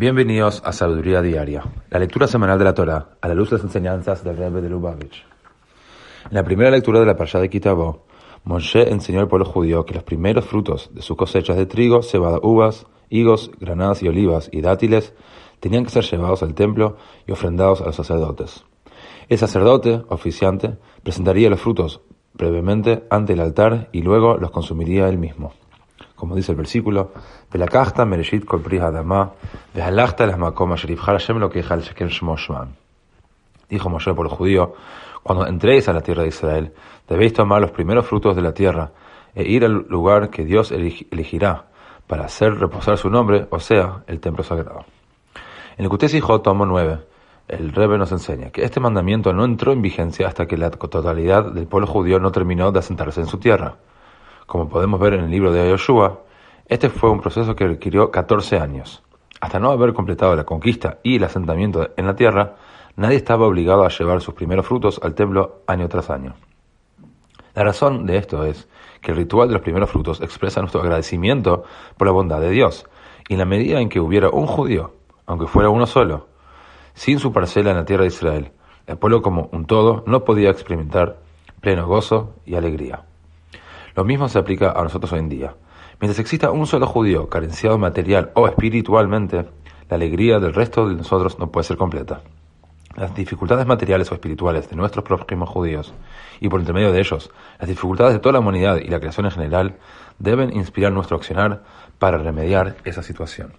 Bienvenidos a Sabiduría Diaria, la lectura semanal de la Torah, a la luz de las enseñanzas del Rebbe de Lubavitch. En la primera lectura de la Parsha de Kitabó, Moshe enseñó al pueblo judío que los primeros frutos de sus cosechas de trigo, cebada, uvas, higos, granadas y olivas y dátiles tenían que ser llevados al templo y ofrendados a los sacerdotes. El sacerdote, oficiante, presentaría los frutos brevemente ante el altar y luego los consumiría él mismo como dice el versículo, mereshit kol lo que Dijo Moshe por el judío, cuando entréis a la tierra de Israel, debéis tomar los primeros frutos de la tierra e ir al lugar que Dios elegirá para hacer reposar su nombre, o sea, el templo sagrado. En el Kutés Hijo, tomo 9, el Rebbe nos enseña que este mandamiento no entró en vigencia hasta que la totalidad del pueblo judío no terminó de asentarse en su tierra. Como podemos ver en el libro de Yoshua, este fue un proceso que requirió 14 años. Hasta no haber completado la conquista y el asentamiento en la tierra, nadie estaba obligado a llevar sus primeros frutos al templo año tras año. La razón de esto es que el ritual de los primeros frutos expresa nuestro agradecimiento por la bondad de Dios, y en la medida en que hubiera un judío, aunque fuera uno solo, sin su parcela en la tierra de Israel, el pueblo como un todo no podía experimentar pleno gozo y alegría. Lo mismo se aplica a nosotros hoy en día. Mientras exista un solo judío carenciado material o espiritualmente, la alegría del resto de nosotros no puede ser completa. Las dificultades materiales o espirituales de nuestros prójimos judíos, y por intermedio de ellos, las dificultades de toda la humanidad y la creación en general, deben inspirar nuestro accionar para remediar esa situación.